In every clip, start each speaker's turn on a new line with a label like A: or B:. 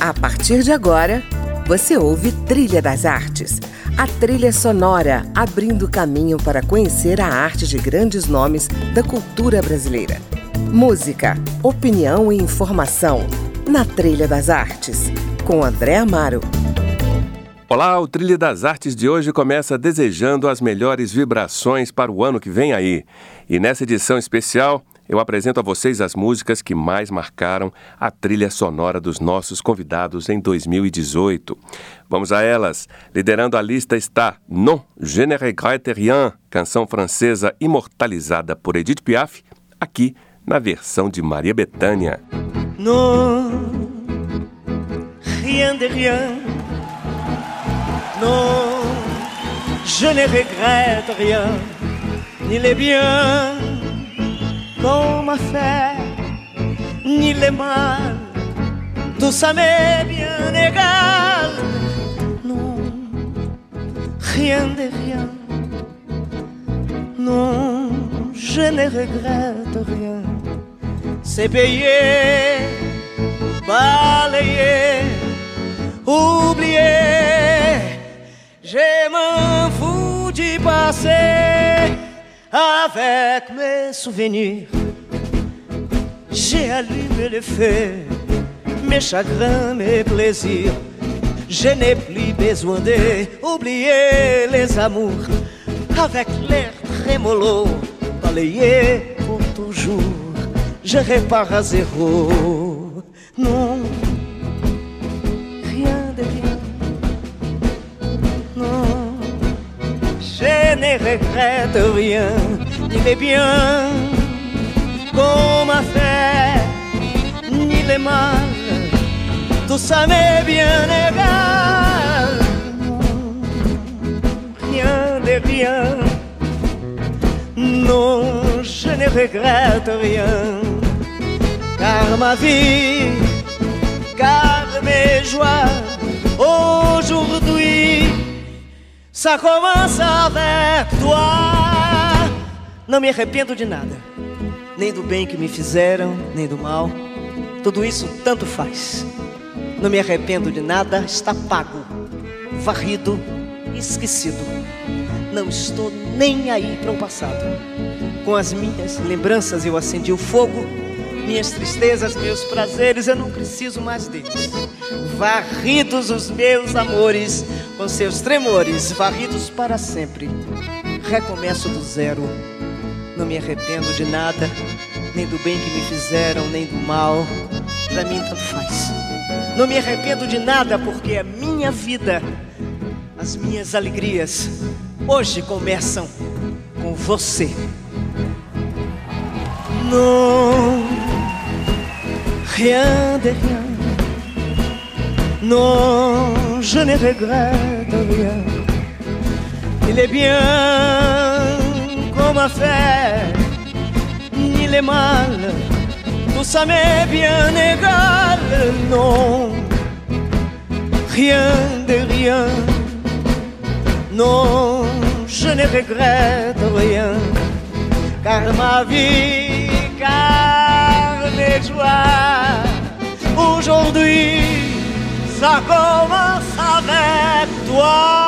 A: A partir de agora, você ouve Trilha das Artes, a trilha sonora abrindo caminho para conhecer a arte de grandes nomes da cultura brasileira. Música, opinião e informação na Trilha das Artes, com André Amaro.
B: Olá, o Trilha das Artes de hoje começa desejando as melhores vibrações para o ano que vem aí. E nessa edição especial, eu apresento a vocês as músicas que mais marcaram a trilha sonora dos nossos convidados em 2018. Vamos a elas. Liderando a lista está Non, Je ne regrette rien, canção francesa imortalizada por Edith Piaf, aqui na versão de Maria Bethânia.
C: Non, rien de rien. Non, je ne regrette rien, ni les biens m'a fait, ni les mal, tout ça m'est bien égal. Non, rien de rien. Non, je ne regrette rien. C'est payé, balayé, oublié. Je m'en fous du passé avec mes souvenirs. J'ai allumé le feu, mes chagrins, mes plaisirs. Je n'ai plus besoin d'oublier les amours avec l'air trémolo, balayé pour toujours. Je répare à zéro. Non, ne regrette rien, ni les biens qu'on m'a fait, ni les mal, tout ça m'est bien égal. Rien de rien, non, je ne regrette rien, car ma vie, car mes joies, Ça commence avec toi. Não me arrependo de nada, nem do bem que me fizeram, nem do mal. Tudo isso tanto faz. Não me arrependo de nada, está pago, varrido, esquecido. Não estou nem aí para o passado. Com as minhas lembranças eu acendi o fogo, minhas tristezas, meus prazeres, eu não preciso mais deles. Varridos os meus amores, com seus tremores varridos para sempre. Recomeço do zero, não me arrependo de nada, nem do bem que me fizeram, nem do mal. Para mim tanto faz. Não me arrependo de nada porque a minha vida, as minhas alegrias, hoje começam com você. Non, rien de rien. Non. je ne regrette rien. Il est bien qu'on m'a fait, ni les mal, tout ça m'est bien égal, non, rien de rien, non, je ne regrette rien, car ma vie, car mes joies, aujourd'hui, ça commence avec toi.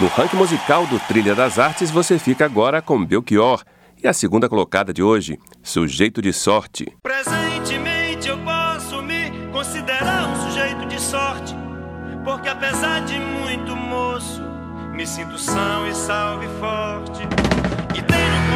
B: No ranking musical do Trilha das Artes, você fica agora com Belchior e a segunda colocada de hoje, Sujeito de Sorte.
D: Presentemente eu posso me considerar um sujeito de sorte, porque apesar de muito moço, me sinto são e salve forte.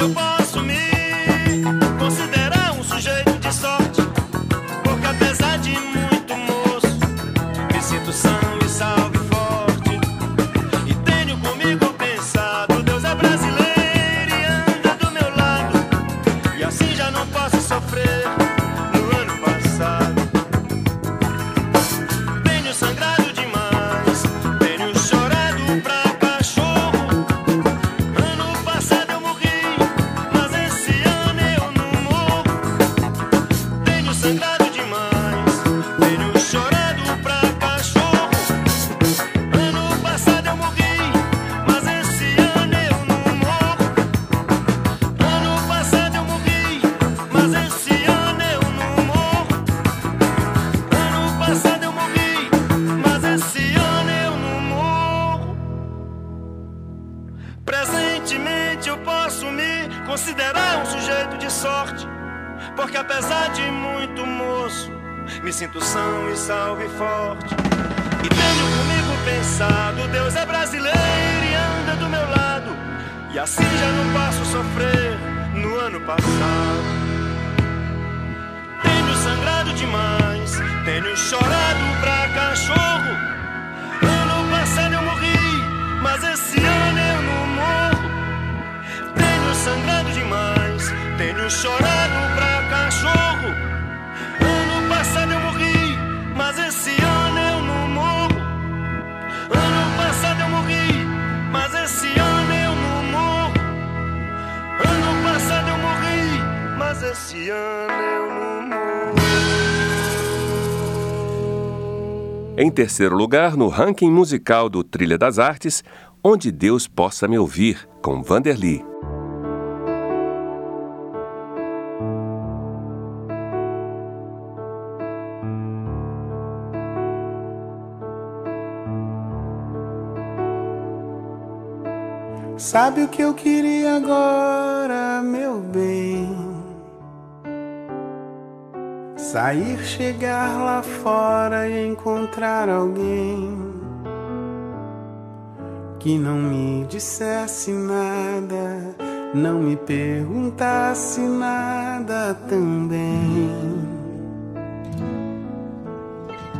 D: your body. assumir, considerar é um sujeito de sorte. Porque apesar de muito moço, me sinto são e salvo e forte. E tenho comigo pensado, Deus é brasileiro e anda do meu lado. E assim já não passo sofrer no ano passado. Tenho sangrado demais, tenho chorado pra cachorro. Ano passado eu morri, mas esse ano. Tenho chorado pra cachorro. Ano passado eu morri, mas esse ano eu não morro. Ano passado eu morri, mas esse ano eu não morro. Ano passado eu morri, mas esse ano eu não morro.
B: Em terceiro lugar, no ranking musical do Trilha das Artes, Onde Deus Possa Me Ouvir, com Vanderly.
E: Sabe o que eu queria agora, meu bem? Sair, chegar lá fora e encontrar alguém que não me dissesse nada, não me perguntasse nada também.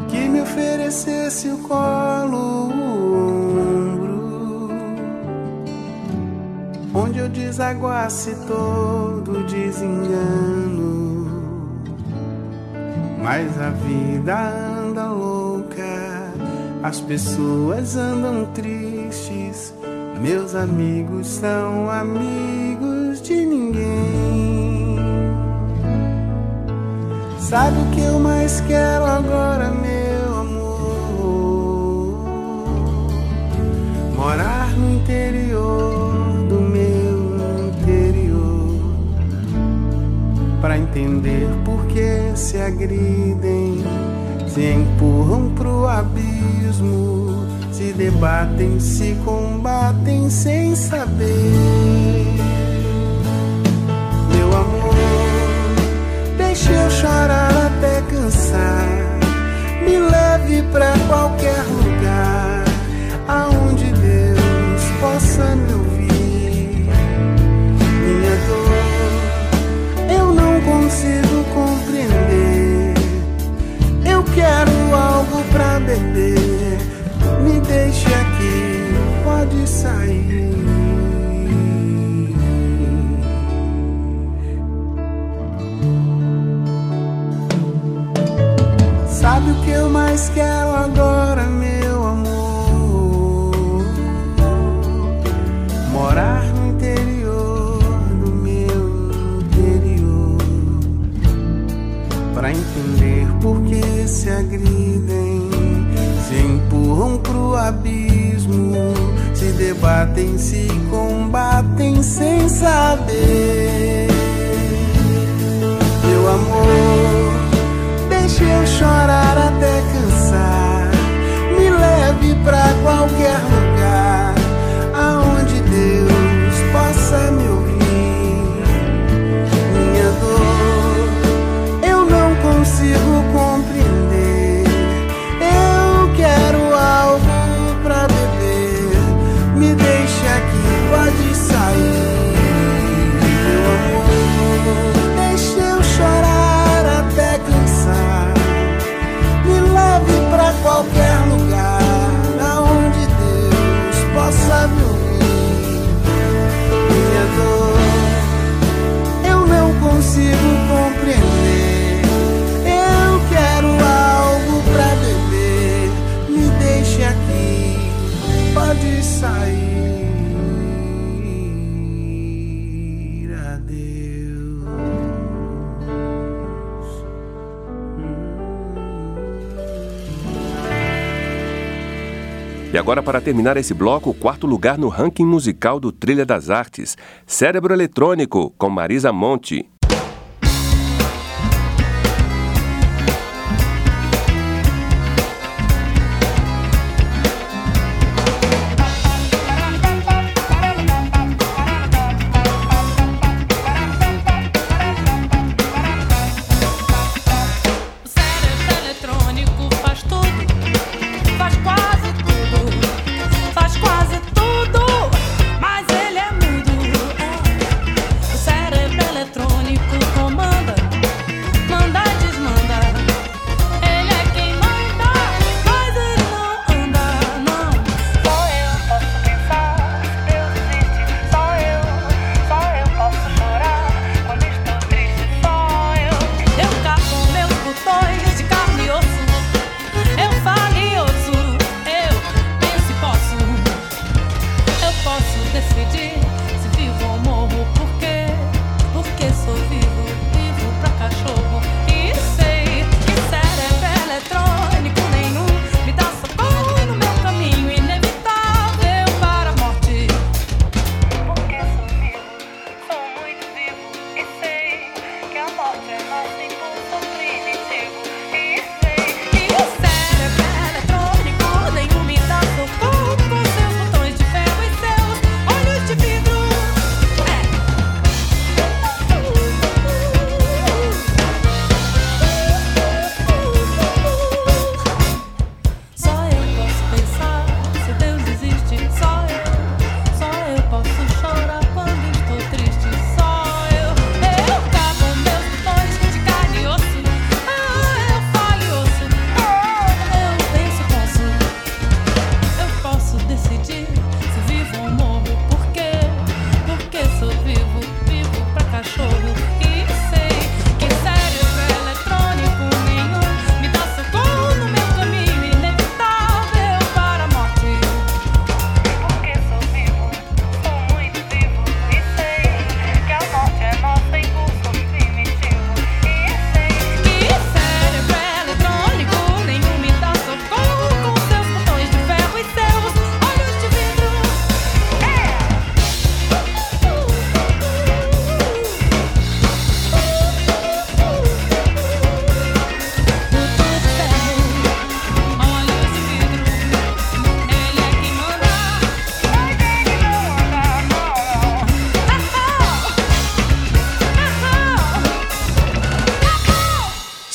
E: Que me oferecesse o colo, eu desaguasse todo desengano. Mas a vida anda louca, as pessoas andam tristes, meus amigos são amigos de ninguém. Sabe o que eu mais quero agora, meu para entender por que se agridem, se empurram pro abismo, se debatem, se combatem sem saber. Meu amor, deixa eu chorar Sabe o que eu mais quero agora, meu amor? Morar no interior do meu interior Pra entender por que se agridem Se empurram pro abismo Se debatem, se combatem sair. Adeus.
B: E agora, para terminar esse bloco, o quarto lugar no ranking musical do Trilha das Artes, Cérebro Eletrônico, com Marisa Monte.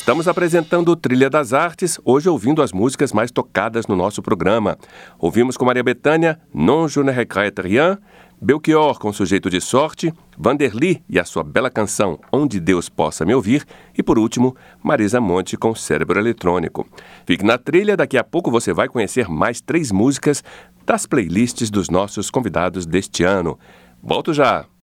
B: Estamos apresentando Trilha das Artes, hoje ouvindo as músicas mais tocadas no nosso programa. Ouvimos com Maria Bethânia Non je ne regrette rien, Belchior com Sujeito de Sorte, Vanderly e a sua bela canção Onde Deus Possa Me Ouvir e, por último, Marisa Monte com Cérebro Eletrônico. Fique na trilha, daqui a pouco você vai conhecer mais três músicas das playlists dos nossos convidados deste ano. Volto já!